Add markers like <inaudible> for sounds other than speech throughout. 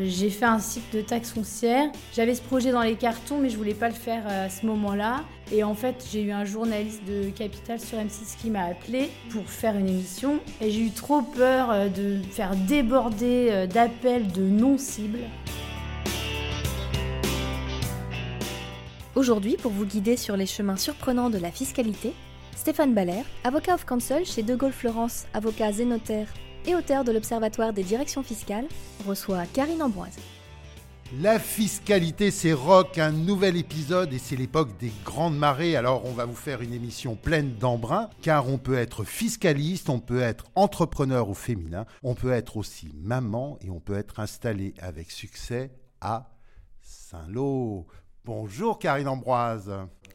J'ai fait un site de taxes foncières. J'avais ce projet dans les cartons, mais je voulais pas le faire à ce moment-là. Et en fait, j'ai eu un journaliste de Capital sur M6 qui m'a appelé pour faire une émission. Et j'ai eu trop peur euh, de faire déborder euh, d'appels de non-cibles. Aujourd'hui, pour vous guider sur les chemins surprenants de la fiscalité, Stéphane Baller, avocat of counsel chez De Gaulle Florence, avocat zénotaire et auteur de l'Observatoire des directions fiscales, reçoit Karine Ambroise. La fiscalité, c'est rock, un nouvel épisode et c'est l'époque des grandes marées. Alors on va vous faire une émission pleine d'embrun car on peut être fiscaliste, on peut être entrepreneur au féminin, on peut être aussi maman et on peut être installé avec succès à Saint-Lô. Bonjour Karine Ambroise.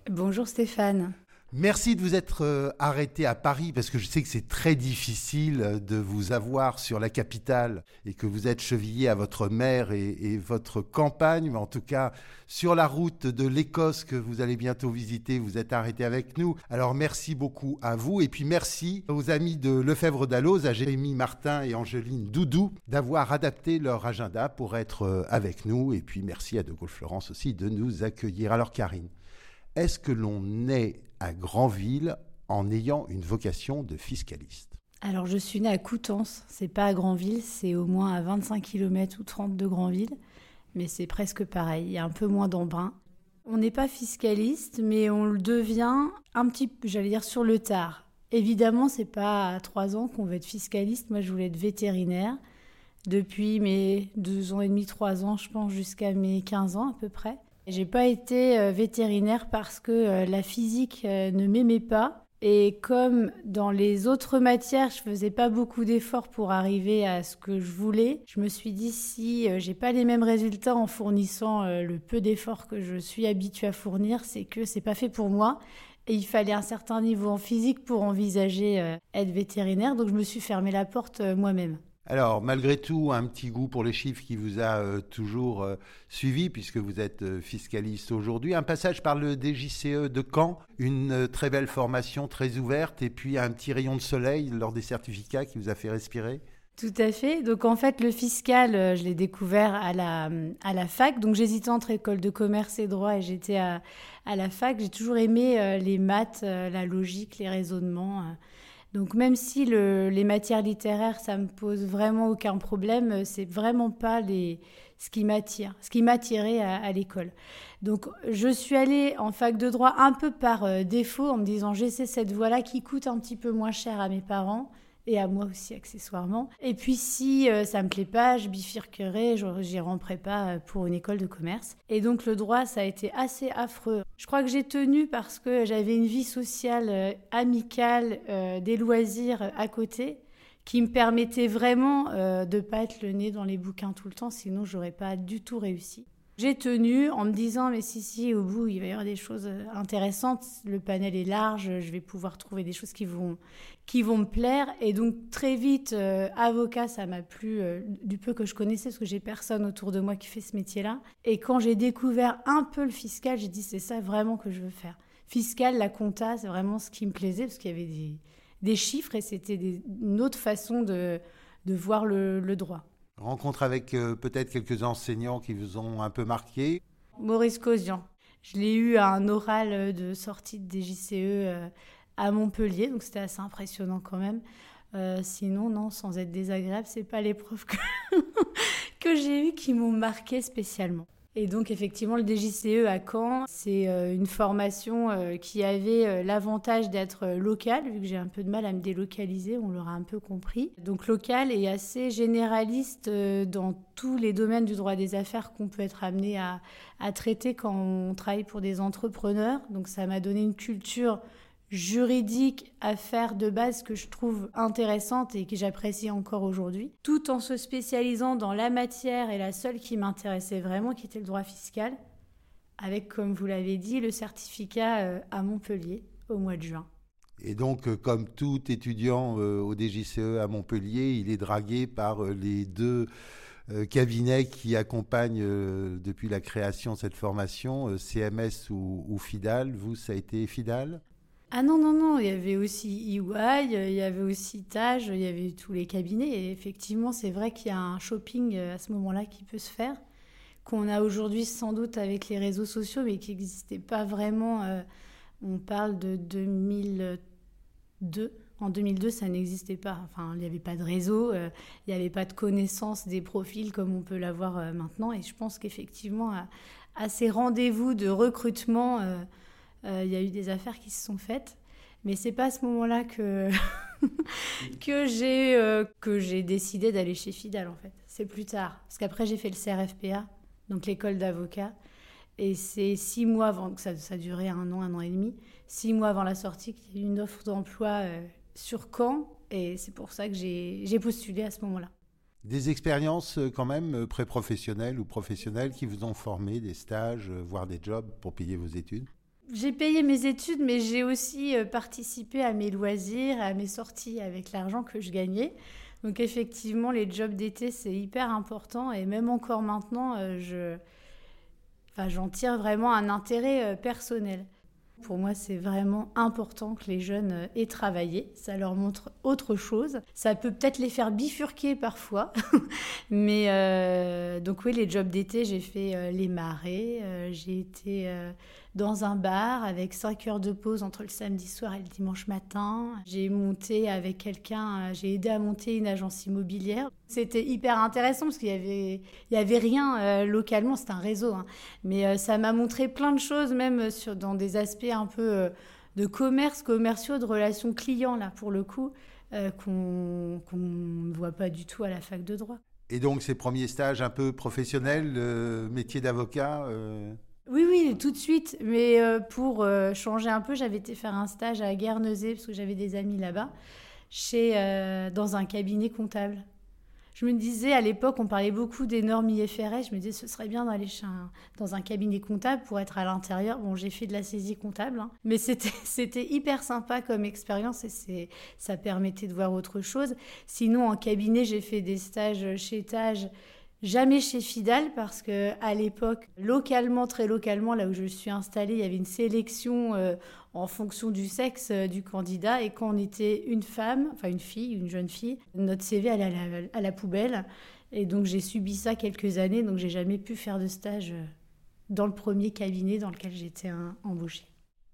Bonjour Stéphane. Merci de vous être euh, arrêté à Paris parce que je sais que c'est très difficile euh, de vous avoir sur la capitale et que vous êtes chevillé à votre et, et votre campagne, mais en tout cas sur la route de l'Écosse que vous allez bientôt visiter, vous êtes arrêté avec nous. Alors merci beaucoup à vous et puis merci aux amis de Lefebvre d'Alloz, à Jérémy Martin et Angeline Doudou d'avoir adapté leur agenda pour être euh, avec nous et puis merci à De Gaulle Florence aussi de nous accueillir. Alors Karine, est-ce que l'on est à Granville en ayant une vocation de fiscaliste Alors je suis née à Coutances, c'est pas à Granville, c'est au moins à 25 km ou 30 de Granville, mais c'est presque pareil, il y a un peu moins d'embrun. On n'est pas fiscaliste, mais on le devient un petit j'allais dire, sur le tard. Évidemment, c'est pas à 3 ans qu'on veut être fiscaliste, moi je voulais être vétérinaire. Depuis mes 2 ans et demi, 3 ans, je pense, jusqu'à mes 15 ans à peu près. J'ai pas été euh, vétérinaire parce que euh, la physique euh, ne m'aimait pas. Et comme dans les autres matières, je faisais pas beaucoup d'efforts pour arriver à ce que je voulais, je me suis dit si j'ai pas les mêmes résultats en fournissant le peu d'efforts que je suis habituée à fournir, c'est que c'est pas fait pour moi. Et il fallait un certain niveau en physique pour envisager être vétérinaire, donc je me suis fermé la porte moi-même. Alors, malgré tout, un petit goût pour les chiffres qui vous a euh, toujours euh, suivi, puisque vous êtes euh, fiscaliste aujourd'hui. Un passage par le DJCE de Caen, une très belle formation très ouverte, et puis un petit rayon de soleil lors des certificats qui vous a fait respirer tout à fait. Donc en fait, le fiscal, je l'ai découvert à la, à la fac. Donc j'hésitais entre école de commerce et droit et j'étais à, à la fac. J'ai toujours aimé les maths, la logique, les raisonnements. Donc même si les matières littéraires, ça me pose vraiment aucun problème, c'est vraiment pas ce qui m'attire, ce qui m'attirait à, à l'école. Donc je suis allée en fac de droit un peu par euh, défaut en me disant j'essaie cette voie-là qui coûte un petit peu moins cher à mes parents et à moi aussi accessoirement. Et puis si euh, ça me plaît pas, je bifurquerai, j'irai en prépa euh, pour une école de commerce. Et donc le droit, ça a été assez affreux. Je crois que j'ai tenu parce que j'avais une vie sociale euh, amicale, des loisirs à côté qui me permettait vraiment de pas être le nez dans les bouquins tout le temps, sinon j'aurais pas du tout réussi. J'ai tenu en me disant, mais si, si, au bout, il va y avoir des choses euh, intéressantes. Le panel est large, je vais pouvoir trouver des choses qui vont, qui vont me plaire. Et donc, très vite, euh, avocat, ça m'a plu euh, du peu que je connaissais, parce que j'ai personne autour de moi qui fait ce métier-là. Et quand j'ai découvert un peu le fiscal, j'ai dit, c'est ça vraiment que je veux faire. Fiscal, la compta, c'est vraiment ce qui me plaisait, parce qu'il y avait des, des chiffres et c'était une autre façon de, de voir le, le droit. Rencontre avec euh, peut-être quelques enseignants qui vous ont un peu marqué Maurice Cosian. Je l'ai eu à un oral de sortie de DJCE euh, à Montpellier, donc c'était assez impressionnant quand même. Euh, sinon, non, sans être désagréable, c'est pas les profs que, <laughs> que j'ai eu qui m'ont marqué spécialement. Et donc effectivement, le DJCE à Caen, c'est euh, une formation euh, qui avait euh, l'avantage d'être locale, vu que j'ai un peu de mal à me délocaliser, on l'aura un peu compris. Donc local et assez généraliste dans tous les domaines du droit des affaires qu'on peut être amené à traiter quand on travaille pour des entrepreneurs. Donc ça m'a donné une culture juridique à faire de base que je trouve intéressante et que j'apprécie encore aujourd'hui, tout en se spécialisant dans la matière et la seule qui m'intéressait vraiment, qui était le droit fiscal, avec, comme vous l'avez dit, le certificat euh, à Montpellier au mois de juin. Et donc, comme tout étudiant au DJCE à Montpellier, il est dragué par les deux cabinets qui accompagnent depuis la création de cette formation, CMS ou, FIDAL. Vous, ça a été FIDAL? Ah non, non, non, il y avait aussi EY, il y avait aussi Tage, il y avait tous les cabinets. Et effectivement, c'est vrai qu'il y a un shopping à ce moment-là qui peut se faire, qu'on a aujourd'hui sans doute avec les réseaux sociaux, mais qui n'existait pas vraiment. on parle de 2002. En 2002, ça n'existait pas. Enfin, il n'y avait pas de réseau, il n'y avait pas de connaissance des profils comme on peut l'avoir maintenant. Et je pense qu'effectivement, à, ces rendez-vous de recrutement, il y a eu des affaires qui se sont faites. Mais c'est pas à ce moment-là que, <laughs> j'ai que j'ai décidé d'aller chez Fidal, en fait. C'est plus tard. Parce qu'après, j'ai fait le CRFPA, donc l'école d'avocat. Et c'est six mois avant, que ça, ça durait un an, un an et demi, six mois avant la sortie, qu'il y a eu une offre d'emploi sur Caen. Et c'est pour ça que j'ai postulé à ce moment-là. Des expériences euh, quand même euh, pré-professionnelles ou professionnelles qui vous ont formé, des stages, euh, voire des jobs pour payer vos études? J'ai payé mes études, mais j'ai aussi participé à mes loisirs, à mes sorties avec l'argent que je gagnais. Donc effectivement, les jobs d'été, c'est hyper important. Et même encore maintenant, je... enfin, j'en tire vraiment un intérêt personnel. Pour moi, c'est vraiment important que les jeunes euh, aient travaillé. Ça leur montre autre chose. Ça peut peut-être les faire bifurquer parfois. <laughs> Mais euh, donc oui, les jobs d'été, j'ai fait euh, les marées. j'ai été dans un bar avec 5 heures de pause entre le samedi soir et le dimanche matin. J'ai monté avec quelqu'un, j'ai aidé à monter une agence immobilière. C'était hyper intéressant parce qu'il y avait, avait rien euh, localement, c'est un réseau. Hein. Mais euh, ça m'a montré plein de choses, même sur, dans des aspects un peu euh, de commerce, commerciaux, de relations clients, là, pour le coup, qu'on ne voit pas du tout à la fac de droit. Et donc, ces premiers stages un peu professionnels, métier d'avocat oui, oui, tout de suite. Mais euh, pour euh, changer un peu, j'avais été faire un stage à Guernesey, parce que j'avais des amis là-bas, chez, euh, dans un cabinet comptable. Je me disais, à l'époque, on parlait beaucoup des normes IFRS. Je me disais, ce serait bien d'aller dans un cabinet comptable pour être à l'intérieur. Bon, j'ai fait de la saisie comptable, hein. mais c'était <laughs> hyper sympa comme expérience et ça permettait de voir autre chose. Sinon, en cabinet, j'ai fait des stages chez Tage Jamais chez Fidal parce que à l'époque, localement, très localement, là où je suis installée, il y avait une sélection euh, en fonction du sexe euh, du candidat. Et quand on était une femme, enfin une fille, une jeune fille, notre CV allait à la, à la poubelle. Et donc j'ai subi ça quelques années. Donc j'ai jamais pu faire de stage euh, dans le premier cabinet dans lequel j'étais embauchée.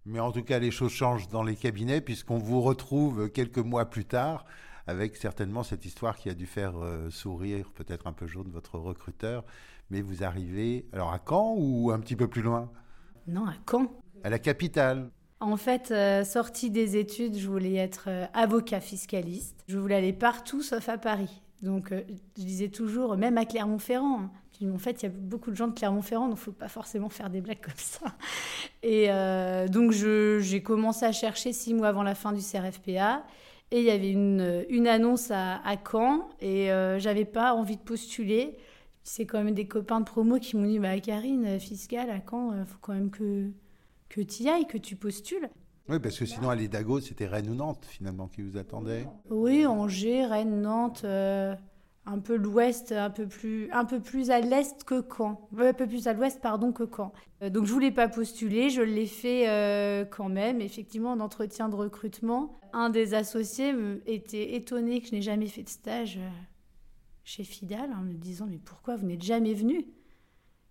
Mais en tout cas, les choses changent dans les cabinets puisqu'on vous retrouve quelques mois plus tard avec certainement cette histoire qui a dû faire euh, sourire peut-être un peu jaune votre recruteur. Mais vous arrivez alors à Caen ou un petit peu plus loin? Non, à Caen. À la capitale. En fait, euh, sortie des études, je voulais être euh, avocat fiscaliste. Je voulais aller partout sauf à Paris. Donc, je disais toujours, même à Clermont-Ferrand. Hein. En fait, il y a beaucoup de gens de Clermont-Ferrand, donc il ne faut pas forcément faire des blagues comme ça. Et donc, j'ai commencé à chercher six mois avant la fin du CRFPA. Et il y avait une, une annonce à, à, Caen et euh, j'avais pas envie de postuler. C'est quand même des copains de promo qui m'ont dit bah, Karine, fiscale à Caen, il euh, faut quand même que, que tu y ailles, que tu postules. Oui, parce que sinon, à l'Edago, c'était Rennes ou Nantes, finalement, qui vous attendait. Oui, Angers, Rennes, Nantes. Euh, un peu l'ouest, un peu plus, un peu plus à l'est que Caen, euh, un peu plus à l'ouest pardon que Caen. Euh, donc je voulais pas postuler, je l'ai fait euh, quand même. Effectivement, en entretien de recrutement, un des associés était étonné que je n'ai jamais fait de stage chez Fidal, en me disant mais pourquoi vous n'êtes jamais venu?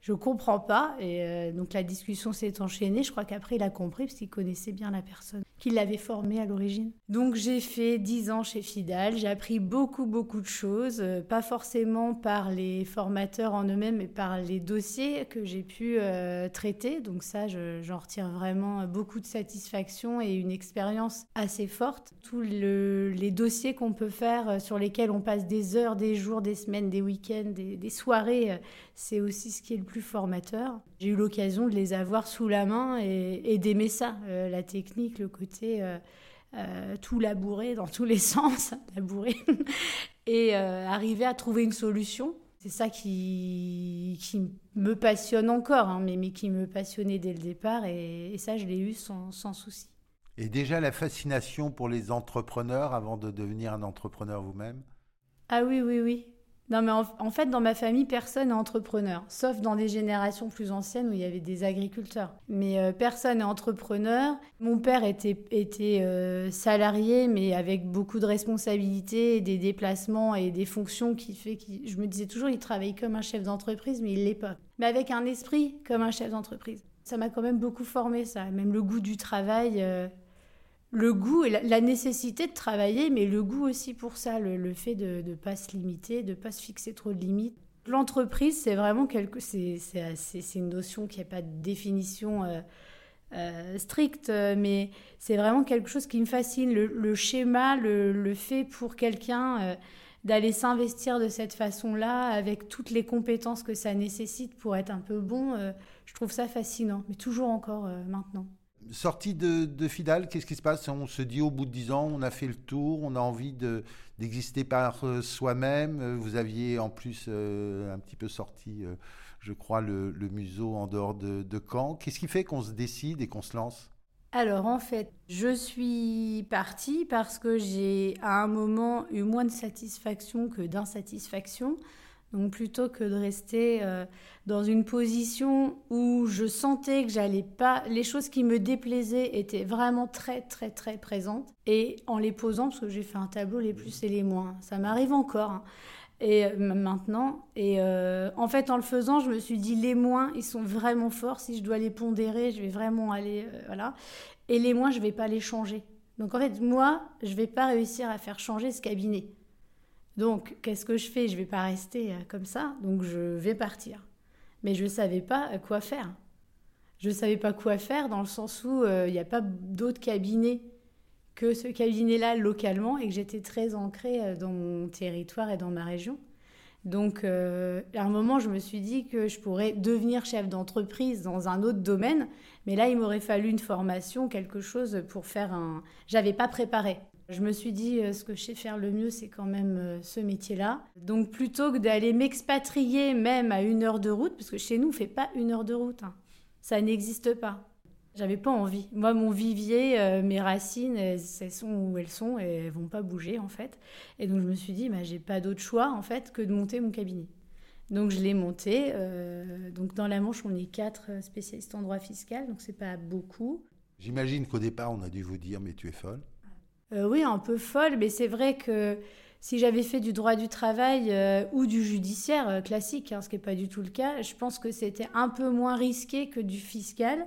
Je comprends pas. Et donc la discussion s'est enchaînée. Je crois qu'après il a compris parce qu'il connaissait bien la personne qui l'avait formé à l'origine. Donc j'ai fait 10 ans chez Fidal, j'ai appris beaucoup beaucoup de choses, euh, pas forcément par les formateurs en eux-mêmes, mais par les dossiers que j'ai pu euh, traiter. Donc ça, j'en retire vraiment beaucoup de satisfaction et une expérience assez forte. Tous les dossiers qu'on peut faire, euh, sur lesquels on passe des heures, des jours, des semaines, des week-ends, des, soirées, c'est aussi ce qui est le plus formateur. J'ai eu l'occasion de les avoir sous la main et, et d'aimer ça, la technique, le côté euh, euh, tout labourer dans tous les <laughs> sens, labourer, et euh, arriver à trouver une solution. C'est ça qui, qui me passionne encore, hein, mais, mais qui me passionnait dès le départ, et, ça, je l'ai eu sans, sans souci. Et déjà la fascination pour les entrepreneurs avant de devenir un entrepreneur vous-même? Ah oui, oui, oui. Non, mais en, fait, dans ma famille, personne n'est entrepreneur, sauf dans des générations plus anciennes où il y avait des agriculteurs. Mais euh, personne n'est entrepreneur. Mon père était, était euh, salarié, mais avec beaucoup de responsabilités, des déplacements et des fonctions qui fait que je me disais toujours, il travaille comme un chef d'entreprise, mais il l'est pas. Mais avec un esprit comme un chef d'entreprise. Ça m'a quand même beaucoup formé, ça. Même le goût du travail. Euh, le goût et la, nécessité de travailler, mais le goût aussi pour ça, le, fait de ne pas se limiter, de ne pas se fixer trop de limites. L'entreprise, c'est vraiment quelque, c'est, une notion qui n'a pas de définition euh, euh, stricte, mais c'est vraiment quelque chose qui me fascine. Le, schéma, le, fait pour quelqu'un euh, d'aller s'investir de cette façon-là, avec toutes les compétences que ça nécessite pour être un peu bon, je trouve ça fascinant, mais toujours encore maintenant. Sortie de, de Fidal, qu'est-ce qui se passe? On se dit au bout de dix ans, on a fait le tour, on a envie d'exister par euh, soi-même. Euh, vous aviez en plus euh, un petit peu sorti, je crois, le, museau en dehors de, de Caen. Qu'est-ce qui fait qu'on se décide et qu'on se lance? Alors en fait, je suis partie parce que j'ai à un moment eu moins de satisfaction que d'insatisfaction. Donc plutôt que de rester euh, dans une position où je sentais que j'allais pas, les choses qui me déplaisaient étaient vraiment très très très présentes. Et en les posant, parce que j'ai fait un tableau les plus et les moins, ça m'arrive encore. Hein. Et euh, maintenant, et euh, en fait en le faisant, je me suis dit les moins, ils sont vraiment forts. Si je dois les pondérer, je vais vraiment aller voilà. Et les moins, je vais pas les changer. Donc en fait, moi, je vais pas réussir à faire changer ce cabinet. Donc, qu'est-ce que je fais? Je ne vais pas rester euh, comme ça, donc je vais partir. Mais je ne savais pas euh, quoi faire. Je ne savais pas quoi faire dans le sens où euh, il n'y a pas d'autres cabinets que ce cabinet-là localement et que j'étais très ancrée dans mon territoire et dans ma région. Donc, à un moment, je me suis dit que je pourrais devenir chef d'entreprise dans un autre domaine, mais là, il m'aurait fallu une formation, quelque chose pour faire un. J'avais pas préparé. Je me suis dit, euh, ce que je sais faire le mieux, c'est quand même euh, ce métier-là. Donc plutôt que d'aller m'expatrier même à une heure de route, parce que chez nous, on ne fait pas une heure de route. Hein. Ça n'existe pas. J'avais pas envie. Moi, mon vivier, euh, mes racines, elles, sont où elles sont et elles vont pas bouger en fait. Et donc je me suis dit, bah, j'ai pas d'autre choix en fait que de monter mon cabinet. Donc je l'ai monté. donc dans la Manche, on est quatre spécialistes en droit fiscal, donc c'est pas beaucoup. J'imagine qu'au départ, on a dû vous dire, mais tu es folle. Euh, oui, un peu folle, mais c'est vrai que si j'avais fait du droit du travail euh, ou du judiciaire euh, classique, hein, ce qui n'est pas du tout le cas, je pense que c'était un peu moins risqué que du fiscal.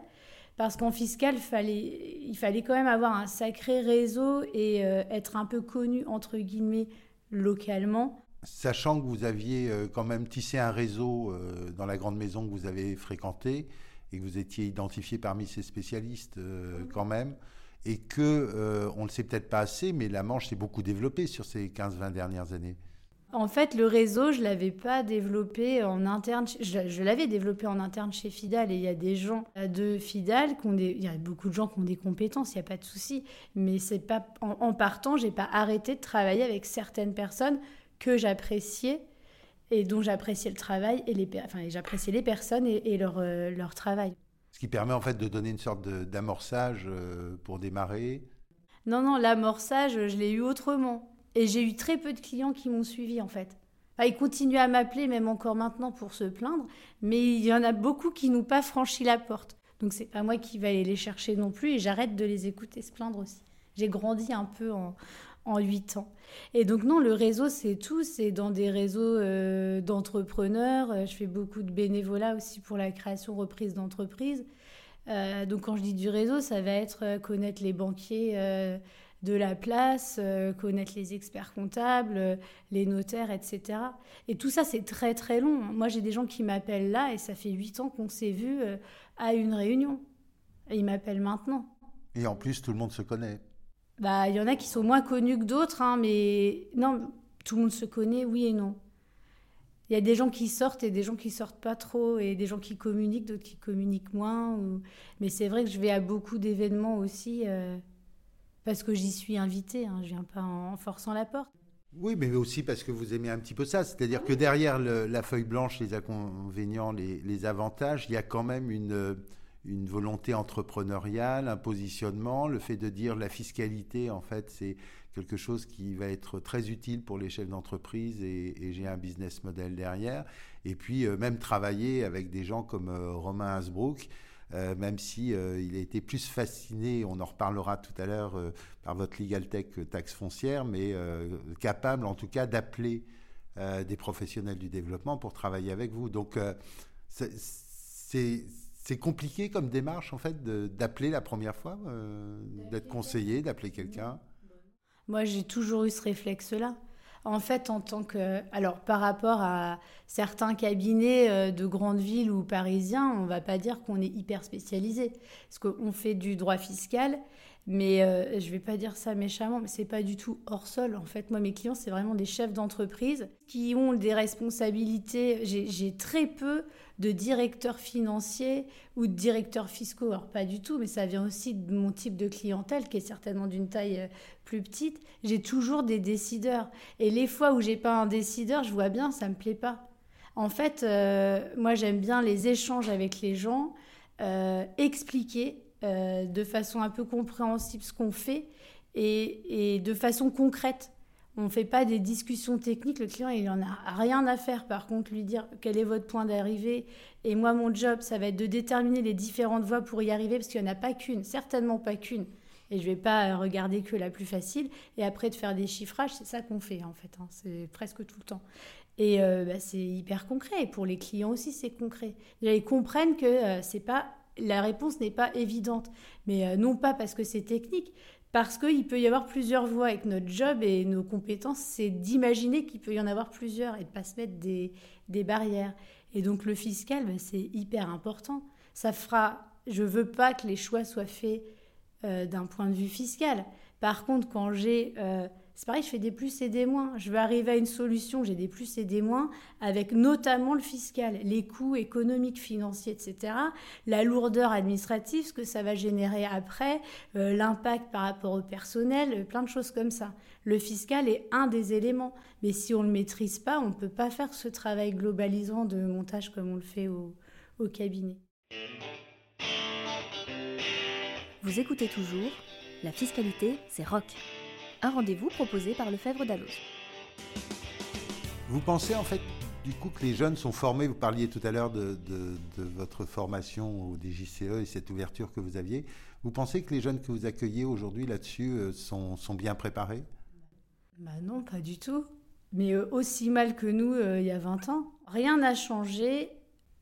Parce qu'en fiscal, fallait, il fallait quand même avoir un sacré réseau et être un peu connu, entre guillemets, localement. Sachant que vous aviez quand même tissé un réseau dans la grande maison que vous avez fréquentée et que vous étiez identifié parmi ces spécialistes quand même et que, euh, on ne le sait peut-être pas assez, mais la Manche s'est beaucoup développée sur ces 15-20 dernières années. En fait, le réseau, je l'avais pas développé en interne. Je, l'avais développé en interne chez Fidal et il y a des gens de Fidal qui ont des, il y a beaucoup de gens qui ont des compétences, il n'y a pas de souci. Mais c'est pas en, en partant, j'ai pas arrêté de travailler avec certaines personnes que j'appréciais et dont j'appréciais le travail et les, enfin, j'appréciais les personnes et, leur, euh, leur travail. Ce qui permet en fait de donner une sorte d'amorçage euh, pour démarrer. Non, non, l'amorçage, je l'ai eu autrement. Et j'ai eu très peu de clients qui m'ont suivi en fait. ils continuent à m'appeler, même encore maintenant, pour se plaindre, mais il y en a beaucoup qui n'ont pas franchi la porte. Donc c'est pas moi qui vais aller les chercher non plus et j'arrête de les écouter se plaindre aussi. J'ai grandi un peu en, en 8 ans. Et donc non, le réseau, c'est tout. C'est dans des réseaux euh, d'entrepreneurs. Euh, je fais beaucoup de bénévolat aussi pour la création, reprise d'entreprises. Euh, donc quand je dis du réseau, ça va être connaître les banquiers de la place, connaître les experts comptables, les notaires, etc. Et tout ça, c'est très très long. Moi, j'ai des gens qui m'appellent là et ça fait 8 ans qu'on s'est vu à une réunion. Et ils m'appellent maintenant. Et en plus, tout le monde se connaît. Bah, il y en a qui sont moins connus que d'autres, hein, mais non, tout le monde se connaît, oui et non. Il y a des gens qui sortent et des gens qui sortent pas trop, et des gens qui communiquent, d'autres qui communiquent moins. Mais c'est vrai que je vais à beaucoup d'événements aussi, euh, parce que j'y suis invitée, hein, je viens pas en forçant la porte. Oui, mais aussi parce que vous aimez un petit peu ça. C'est-à-dire que derrière la feuille blanche, les inconvénients, les, les, avantages, il y a quand même une, une volonté entrepreneuriale, un positionnement, le fait de dire la fiscalité, en fait, c'est quelque chose qui va être très utile pour les chefs d'entreprise et, j'ai un business model derrière. Et puis euh, même travailler avec des gens comme euh, Romain Hasbrook, euh, même si il a été plus fasciné, on en reparlera tout à l'heure par votre legal tech taxe foncière, mais capable en tout cas d'appeler des professionnels du développement pour travailler avec vous. Donc c'est c'est compliqué comme démarche, en fait, d'appeler la première fois, euh, d'être conseillé, d'appeler quelqu'un Moi, j'ai toujours eu ce réflexe-là. En fait, en tant que. Alors, par rapport à certains cabinets euh, de grandes villes ou parisiens, on ne va pas dire qu'on est hyper spécialisé. Parce qu'on fait du droit fiscal, mais euh, je ne vais pas dire ça méchamment, mais c'est pas du tout hors sol. En fait, moi, mes clients, c'est vraiment des chefs d'entreprise qui ont des responsabilités. J'ai très peu de directeurs financiers ou de directeurs fiscaux. Alors pas du tout, mais ça vient aussi de mon type de clientèle qui est certainement d'une taille euh, plus petite. J'ai toujours des décideurs. Et les fois où j'ai pas un décideur, je vois bien, ça me plaît pas. En fait, euh, moi j'aime bien les échanges avec les gens, euh, expliquer de façon un peu compréhensible ce qu'on fait et de façon concrète. On ne fait pas des discussions techniques. Le client, il n'en a rien à faire. Par contre, lui dire quel est votre point d'arrivée? Et moi, mon job, ça va être de déterminer les différentes voies pour y arriver, parce qu'il n'y en a pas qu'une, certainement pas qu'une. Et je ne vais pas regarder que la plus facile. Et après, de faire des chiffrages, c'est ça qu'on fait, en fait. Hein. C'est presque tout le temps. Et euh, bah, c'est hyper concret. Et pour les clients aussi, c'est concret. ils comprennent que euh, c'est pas la réponse n'est pas évidente. Mais euh, non pas parce que c'est technique, parce qu'il peut y avoir plusieurs voies avec notre job et nos compétences, c'est d'imaginer qu'il peut y en avoir plusieurs et de pas se mettre des, barrières. Et donc le fiscal, ben, c'est hyper important. Ça fera, je veux pas que les choix soient faits euh, d'un point de vue fiscal. Par contre, quand j'ai euh, c'est pareil, je fais des plus et des moins. Je veux arriver à une solution, j'ai des plus et des moins, avec notamment le fiscal, les coûts économiques, financiers, etc., la lourdeur administrative, ce que ça va générer après, euh, l'impact par rapport au personnel, euh, plein de choses comme ça. Le fiscal est un des éléments, mais si on ne le maîtrise pas, on ne peut pas faire ce travail globalisant de montage comme on le fait au, au cabinet. Vous écoutez toujours, la fiscalité, c'est rock un rendez-vous proposé par Lefebvre Dalloz. Vous pensez en fait du coup que les jeunes sont formés, vous parliez tout à l'heure de, votre formation au DJCE et cette ouverture que vous aviez, vous pensez que les jeunes que vous accueillez aujourd'hui là-dessus euh, sont, bien préparés? Bah Non, pas du tout. Mais euh, aussi mal que nous euh, il y a 20 ans. Rien n'a changé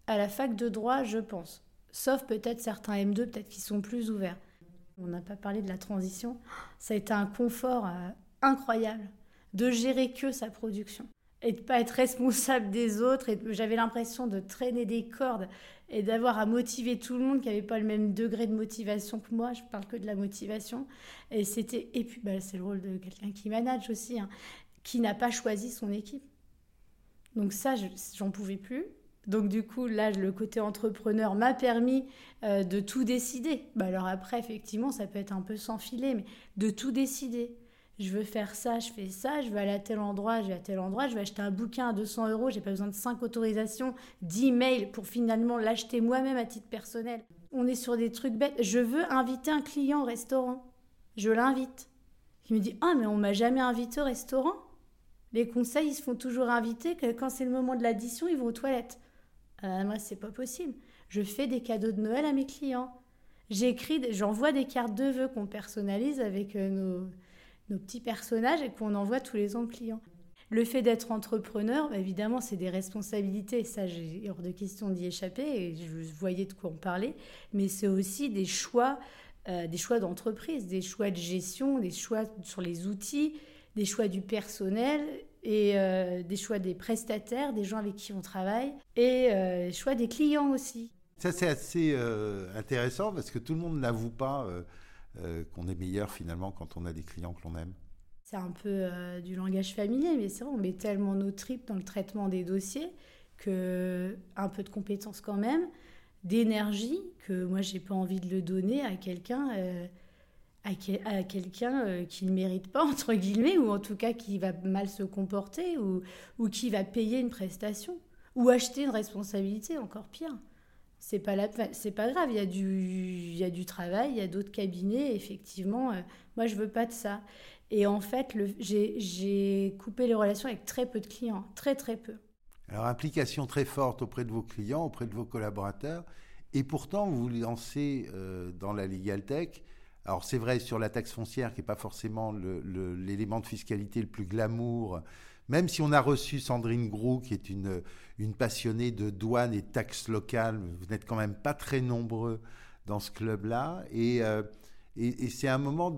à la fac de droit, je pense. Sauf peut-être certains M2, peut-être qui sont plus ouverts. On n'a pas parlé de la transition. Ça a été un confort euh, incroyable de gérer que sa production et de pas être responsable des autres. Et j'avais l'impression de traîner des cordes et d'avoir à motiver tout le monde qui n'avait pas le même degré de motivation que moi. Je parle que de la motivation. Et c'était et puis bah, c'est le rôle de quelqu'un qui manage aussi, hein, qui n'a pas choisi son équipe. Donc ça, j'en pouvais plus. Donc du coup, là, le côté entrepreneur m'a permis euh, de tout décider. Bah, alors après, effectivement, ça peut être un peu sans filet, mais de tout décider. Je veux faire ça, je fais ça, je veux aller à tel endroit, je vais à tel endroit, je vais acheter un bouquin à 200 euros, j'ai pas besoin de 5 autorisations, 10 mails pour finalement l'acheter moi-même à titre personnel. On est sur des trucs bêtes. Je veux inviter un client au restaurant. Je l'invite. Il me dit Ah, mais on m'a jamais invité au restaurant. Les conseils, ils se font toujours inviter quand c'est le moment de l'addition, ils vont aux toilettes. Euh, moi, c'est pas possible. Je fais des cadeaux de Noël à mes clients. J'écris, j'envoie des cartes de vœux qu'on personnalise avec euh, nos, nos, petits personnages et qu'on envoie tous les ans aux clients. Le fait d'être entrepreneur, bah, évidemment, c'est des responsabilités. Ça, j'ai hors de question d'y échapper et je voyais de quoi on parlait. Mais c'est aussi des choix, euh, des choix d'entreprise, des choix de gestion, des choix sur les outils, des choix du personnel et euh, des choix des prestataires, des gens avec qui on travaille, et euh, choix des clients aussi. Ça, c'est assez euh, intéressant parce que tout le monde n'avoue pas qu'on est meilleur finalement quand on a des clients que l'on aime. C'est un peu du langage familier, mais c'est vrai, on met tellement nos tripes dans le traitement des dossiers que un peu de compétences quand même, d'énergie que moi j'ai pas envie de le donner à quelqu'un à, quelqu'un euh, qui ne mérite pas, entre guillemets, ou en tout cas qui va mal se comporter, ou, qui va payer une prestation, ou acheter une responsabilité, encore pire. c'est pas pas grave. Il y a du, il y a du travail, il y a d'autres cabinets. Effectivement, euh, moi je veux pas de ça. Et en fait, j'ai coupé les relations avec très peu de clients, très très peu. Alors implication très forte auprès de vos clients, auprès de vos collaborateurs, et pourtant vous vous lancez euh, dans la legal tech. Alors c'est vrai sur la taxe foncière qui n'est pas forcément l'élément de fiscalité le plus glamour même si on a reçu Sandrine Grou, qui est une, passionnée de douane et taxes locales, vous n'êtes quand même pas très nombreux dans ce club-là. Et, euh, c'est un moment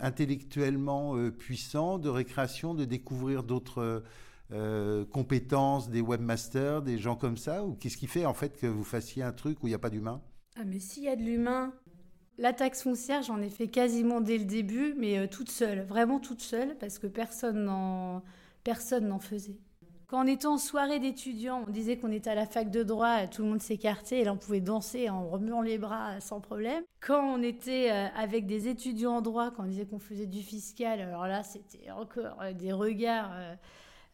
intellectuellement euh, puissant, de récréation, de découvrir d'autres euh, compétences, des webmasters, des gens comme ça. Ou qu'est-ce qui fait en fait que vous fassiez un truc où il n'y a pas d'humain? Ah mais s'il y a de l'humain, la taxe foncière, j'en ai fait quasiment dès le début, mais toute seule, vraiment toute seule, parce que personne n'en personne n'en faisait. Quand on était en soirée d'étudiants, on disait qu'on était à la fac de droit, tout le monde s'écartait et là on pouvait danser en remuant les bras sans problème. Quand on était euh, avec des étudiants en droit, quand on disait qu'on faisait du fiscal, alors là c'était encore euh, des regards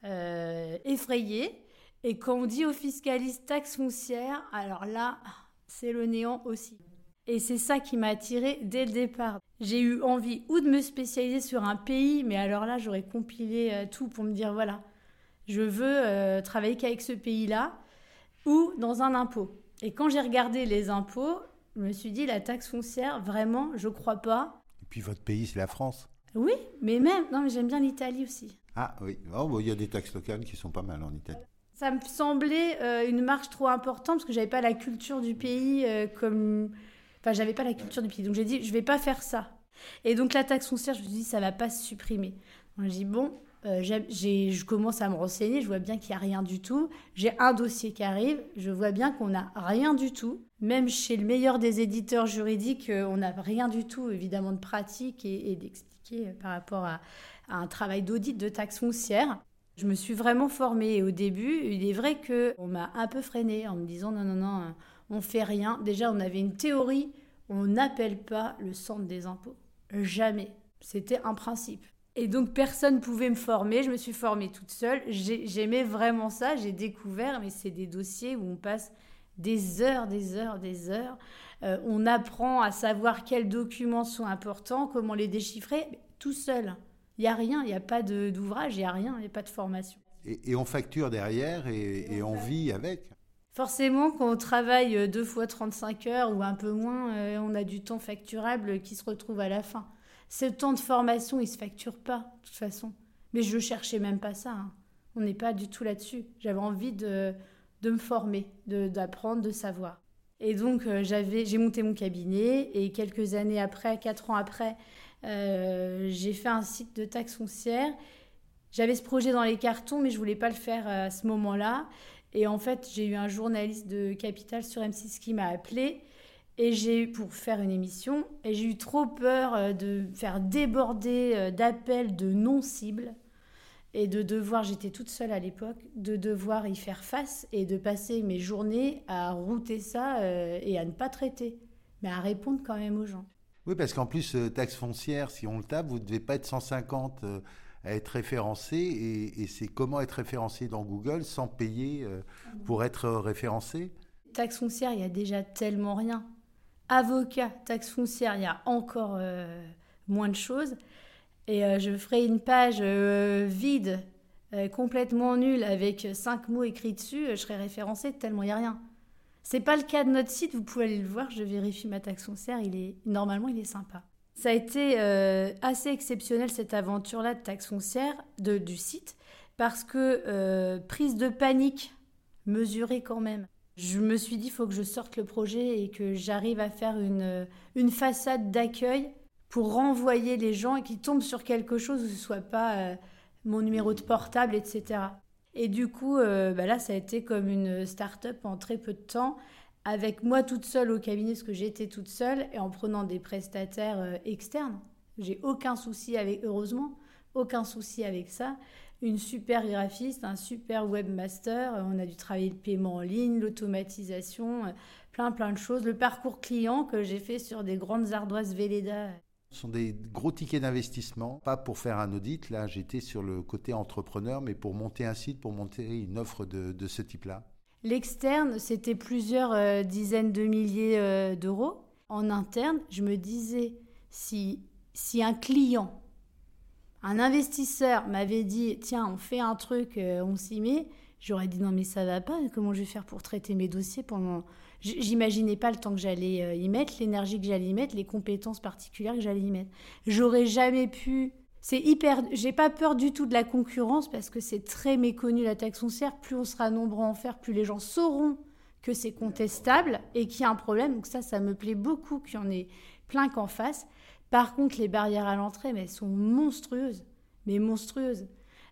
euh, effrayés. Et quand on dit aux fiscalistes taxe foncière, alors là c'est le néant aussi. Et c'est ça qui m'a attirée dès le départ. J'ai eu envie ou de me spécialiser sur un pays, mais alors là, j'aurais compilé euh, tout pour me dire voilà, je veux euh, travailler qu'avec ce pays-là, ou dans un impôt. Et quand j'ai regardé les impôts, je me suis dit la taxe foncière, vraiment, je crois pas. Et puis votre pays, c'est la France. Oui, mais même, non, mais j'aime bien l'Italie aussi. Ah oui, oh, il y a des taxes locales qui sont pas mal en Italie. Ça me semblait euh, une marche trop importante parce que j'avais pas la culture du pays comme Enfin, j'avais pas la culture du pays. Donc j'ai dit, je vais pas faire ça. Et donc la taxe foncière, je me suis dit, ça va pas se supprimer. Donc j'ai dit, bon, euh, je commence à me renseigner, je vois bien qu'il n'y a rien du tout. J'ai un dossier qui arrive, je vois bien qu'on n'a rien du tout. Même chez le meilleur des éditeurs juridiques, euh, on n'a rien du tout, évidemment, de pratique et, d'expliquer euh, par rapport à, à un travail d'audit de taxe foncière. Je me suis vraiment formée et au début, il est vrai qu'on m'a un peu freinée en me disant non, non, non, on fait rien. Déjà, on avait une théorie, on n'appelle pas le centre des impôts. Jamais. C'était un principe. Et donc personne pouvait me former, je me suis formée toute seule. J'aimais vraiment ça, j'ai découvert, mais c'est des dossiers où on passe des heures, des heures, des heures. Euh, on apprend à savoir quels documents sont importants, comment les déchiffrer, tout seul. Il n'y a rien, il n'y a pas d'ouvrage, il n'y a rien, il n'y a pas de formation. Et, on facture derrière et on vit avec Forcément, quand on travaille euh, deux fois 35 heures ou un peu moins, euh, on a du temps facturable qui se retrouve à la fin. Ce temps de formation, il se facture pas, de toute façon. Mais je cherchais même pas ça. Hein. On n'est pas du tout là-dessus. J'avais envie de, me former, d'apprendre, de, savoir. Et donc, euh, j'ai monté mon cabinet et quelques années après, quatre ans après, j'ai fait un site de taxe foncière. J'avais ce projet dans les cartons, mais je voulais pas le faire à ce moment-là. Et en fait, j'ai eu un journaliste de Capital sur M6 qui m'a appelé et j'ai pour faire une émission et j'ai eu trop peur euh, de faire déborder euh, d'appels de non-cibles et de devoir, j'étais toute seule à l'époque, de devoir y faire face et de passer mes journées à router ça euh, et à ne pas traiter, mais à répondre quand même aux gens. Oui, parce qu'en plus, taxe foncière, si on le tape, vous ne devez pas être 150 à être référencé et, c'est comment être référencé dans Google sans payer euh, pour être référencé? Taxe foncière, il y a déjà tellement rien. Avocat, taxe foncière, il y a encore euh, moins de choses. Et euh, je ferai une page vide, complètement nulle, avec cinq mots écrits dessus, je serai référencé tellement il n'y a rien. C'est pas le cas de notre site, vous pouvez aller le voir, je vérifie ma taxe foncière, il est normalement il est sympa. Ça a été euh, assez exceptionnel cette aventure-là de taxe foncière de, du site parce que euh, prise de panique mesurée quand même. Je me suis dit, il faut que je sorte le projet et que j'arrive à faire une, une façade d'accueil pour renvoyer les gens et qu'ils tombent sur quelque chose où ce soit pas euh, mon numéro de portable, etc. Et du coup, bah là, ça a été comme une start-up en très peu de temps avec moi toute seule au cabinet, parce que j'étais toute seule, et en prenant des prestataires euh, externes. J'ai aucun souci avec, heureusement, aucun souci avec ça. Une super graphiste, un super webmaster, on a dû travailler le paiement en ligne, l'automatisation, euh, plein plein de choses. Le parcours client que j'ai fait sur des grandes ardoises Velleda. Ce sont des gros tickets d'investissement, pas pour faire un audit, là j'étais sur le côté entrepreneur, mais pour monter un site, pour monter une offre de ce type-là. L'externe, c'était plusieurs euh, dizaines de milliers euh, d'euros. En interne, je me disais, si, si un client, un investisseur m'avait dit, tiens, on fait un truc, euh, on s'y met, j'aurais dit, non mais ça va pas, comment je vais faire pour traiter mes dossiers pendant... J'imaginais pas le temps que j'allais y mettre, l'énergie que j'allais y mettre, les compétences particulières que j'allais y mettre. J'aurais jamais pu c'est hyper. J'ai pas peur du tout de la concurrence parce que c'est très méconnu la taxe foncière. Plus on sera nombreux à en faire, plus les gens sauront que c'est contestable et qu'il y a un problème. Donc ça, ça me plaît beaucoup qu'il y en ait plein qu'en face. Par contre, les barrières à l'entrée, mais elles sont monstrueuses, mais monstrueuses.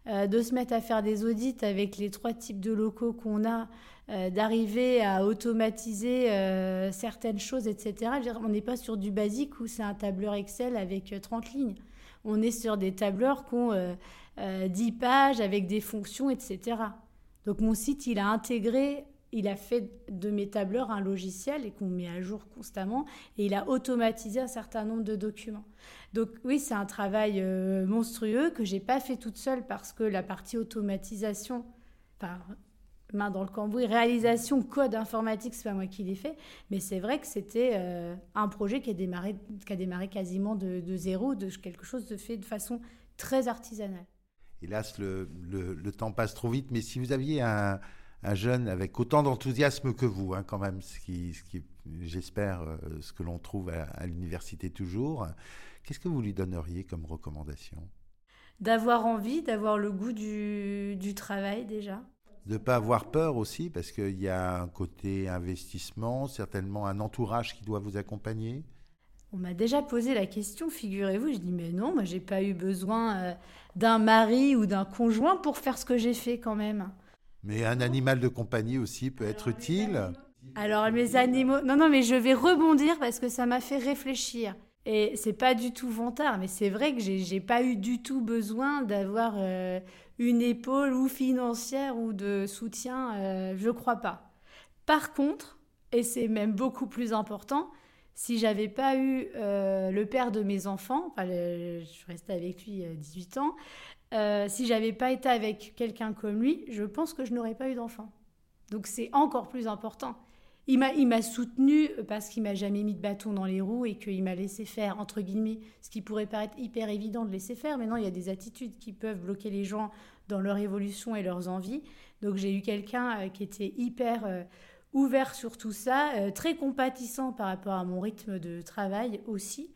Euh, de se mettre à faire des audits avec les trois types de locaux qu'on a, euh, d'arriver à automatiser euh, certaines choses, etc. on n'est pas sur du basique où c'est un tableur Excel avec 30 lignes on est sur des tableurs qui ont 10 euh, euh, pages avec des fonctions, etc. Donc mon site, il a intégré, il a fait de mes tableurs un logiciel et qu'on met à jour constamment, et il a automatisé un certain nombre de documents. Donc oui, c'est un travail euh, monstrueux que j'ai pas fait toute seule parce que la partie automatisation, enfin, main dans le cambouis, réalisation, code informatique, c'est pas moi qui l'ai fait, mais c'est vrai que c'était euh, un projet qui a démarré, qui a démarré quasiment de, zéro, de quelque chose de fait de façon très artisanale. Hélas, le, le, temps passe trop vite, mais si vous aviez un, un jeune avec autant d'enthousiasme que vous, hein, quand même, ce qui, ce qui j'espère, euh, ce que l'on trouve à, à l'université toujours, qu'est-ce que vous lui donneriez comme recommandation? D'avoir envie, d'avoir le goût du, du travail déjà, de ne pas avoir peur aussi, parce qu'il y a un côté investissement, certainement un entourage qui doit vous accompagner. On m'a déjà posé la question, figurez-vous. Je dis, mais non, moi, j'ai pas eu besoin euh, d'un mari ou d'un conjoint pour faire ce que j'ai fait quand même. Mais un animal de compagnie aussi peut être utile. Alors, mes animaux. Non, non, mais je vais rebondir parce que ça m'a fait réfléchir. Et c'est pas du tout vantard, mais c'est vrai que j'ai pas eu du tout besoin d'avoir euh, une épaule ou financière ou de soutien, euh, je crois pas. Par contre, et c'est même beaucoup plus important, si j'avais pas eu euh, le père de mes enfants, enfin, je restais avec lui 18 ans, si j'avais pas été avec quelqu'un comme lui, je pense que je n'aurais pas eu d'enfant. Donc c'est encore plus important. Il m'a, soutenu parce qu'il m'a jamais mis de bâton dans les roues et qu'il m'a laissé faire, entre guillemets, ce qui pourrait paraître hyper évident de laisser faire. Mais non, il y a des attitudes qui peuvent bloquer les gens dans leur évolution et leurs envies. Donc j'ai eu quelqu'un euh, qui était hyper euh, ouvert sur tout ça, euh, très compatissant par rapport à mon rythme de travail aussi.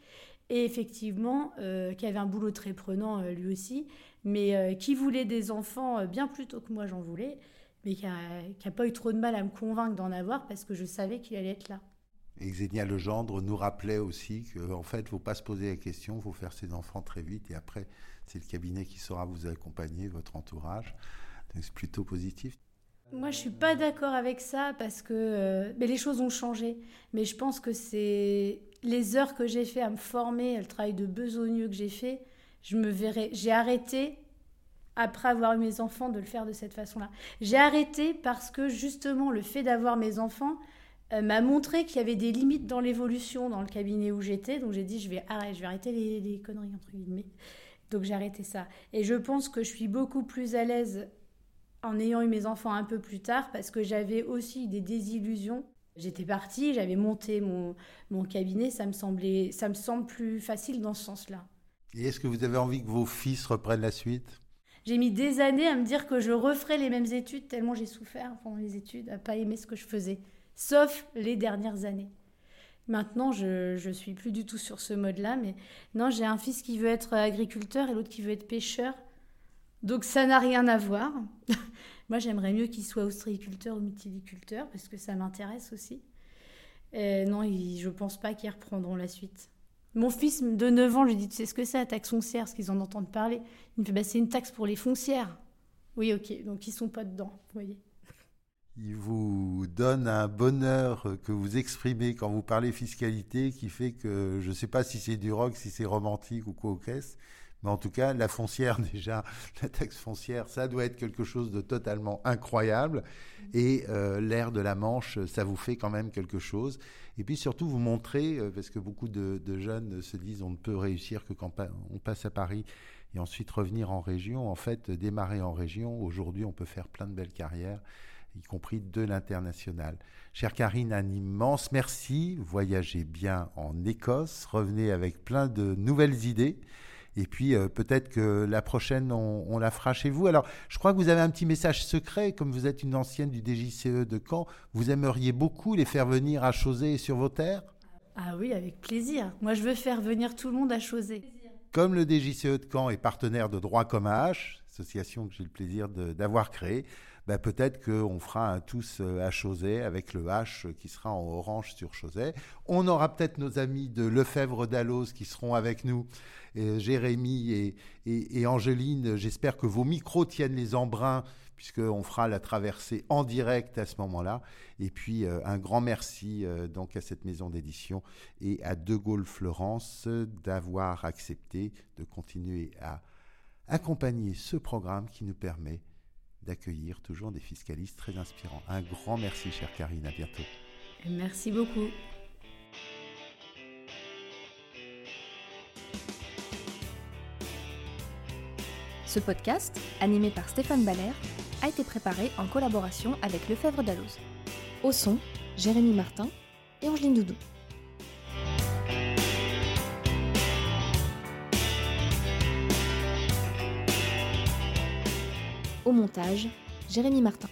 Et effectivement, qui avait un boulot très prenant lui aussi, mais qui voulait des enfants bien plus tôt que moi j'en voulais mais qui n'a pas eu trop de mal à me convaincre d'en avoir parce que je savais qu'il allait être là. Et Xenia Legendre nous rappelait aussi qu'en fait, il ne faut pas se poser la question, il faut faire ses enfants très vite et après, c'est le cabinet qui saura vous accompagner, votre entourage. c'est plutôt positif. Moi, je suis pas d'accord avec ça parce que euh, mais les choses ont changé. Mais je pense que c'est les heures que j'ai fait à me former, le travail de besogneux que j'ai fait. Je me verrais, j'ai arrêté après avoir eu mes enfants, de le faire de cette façon-là. J'ai arrêté parce que justement le fait d'avoir mes enfants euh, m'a montré qu'il y avait des limites dans l'évolution dans le cabinet où j'étais. Donc j'ai dit je vais, arrêter, je vais arrêter les, conneries entre guillemets. Donc j'ai arrêté ça. Et je pense que je suis beaucoup plus à l'aise en ayant eu mes enfants un peu plus tard parce que j'avais aussi des désillusions. J'étais partie, j'avais monté mon, mon cabinet, ça me semblait, ça me semble plus facile dans ce sens-là. Et est-ce que vous avez envie que vos fils reprennent la suite? J'ai mis des années à me dire que je referais les mêmes études, tellement j'ai souffert pendant les études, à pas aimer ce que je faisais. Sauf les dernières années. Maintenant, je ne suis plus du tout sur ce mode-là, mais non, j'ai un fils qui veut être agriculteur et l'autre qui veut être pêcheur. Donc ça n'a rien à voir. <laughs> Moi, j'aimerais mieux qu'il soit ostréiculteur ou mytiliculteur, parce que ça m'intéresse aussi. Et non, je ne pense pas qu'ils reprendront la suite. Mon fils de 9 ans, je lui dis, tu sais ce que c'est taxe foncière, ce qu'ils en entendent parler Il me fait, bah, c'est une taxe pour les foncières. Oui, ok, donc ils sont pas dedans, vous voyez. Il vous donne un bonheur que vous exprimez quand vous parlez fiscalité qui fait que je ne sais pas si c'est du rock, si c'est romantique ou quoi au caisse, mais en tout cas, la foncière, <laughs> déjà, la taxe foncière, ça doit être quelque chose de totalement incroyable. Et euh, l'air de la Manche, ça vous fait quand même quelque chose. Et puis surtout, vous montrez, euh, parce que beaucoup de, jeunes se disent on ne peut réussir que quand on passe à Paris et ensuite revenir en région. En fait, démarrer en région, aujourd'hui, on peut faire plein de belles carrières. y compris de l'international. Chère Karine, un immense merci. Voyagez bien en Écosse, revenez avec plein de nouvelles idées. Et puis euh, peut-être que la prochaine, on, la fera chez vous. Alors, je crois que vous avez un petit message secret, comme vous êtes une ancienne du DJCE de Caen. Vous aimeriez beaucoup les faire venir à Chausey sur vos terres? Ah oui, avec plaisir. Moi, je veux faire venir tout le monde à Chausey. Comme le DJCE de Caen est partenaire de Droit comme H, association que j'ai le plaisir d'avoir créée, bah, peut-être qu'on fera un tous euh, à Chausey avec le H qui sera en orange sur Chausey. On aura peut-être nos amis de Lefebvre d'Allos qui seront avec nous, et Jérémy et, et, Angéline. J'espère que vos micros tiennent les embruns puisqu'on fera la traversée en direct à ce moment-là. Et puis euh, un grand merci euh, donc à cette maison d'édition et à De Gaulle Florence d'avoir accepté de continuer à accompagner ce programme qui nous permet d'accueillir toujours des fiscalistes très inspirants. Un grand merci, chère Karine. À bientôt. Merci beaucoup. Ce podcast, animé par Stéphane Baller, a été préparé en collaboration avec Lefebvre Dalloz. Au son, Jérémy Martin et Angeline Doudou. Au montage, Jérémy Martin.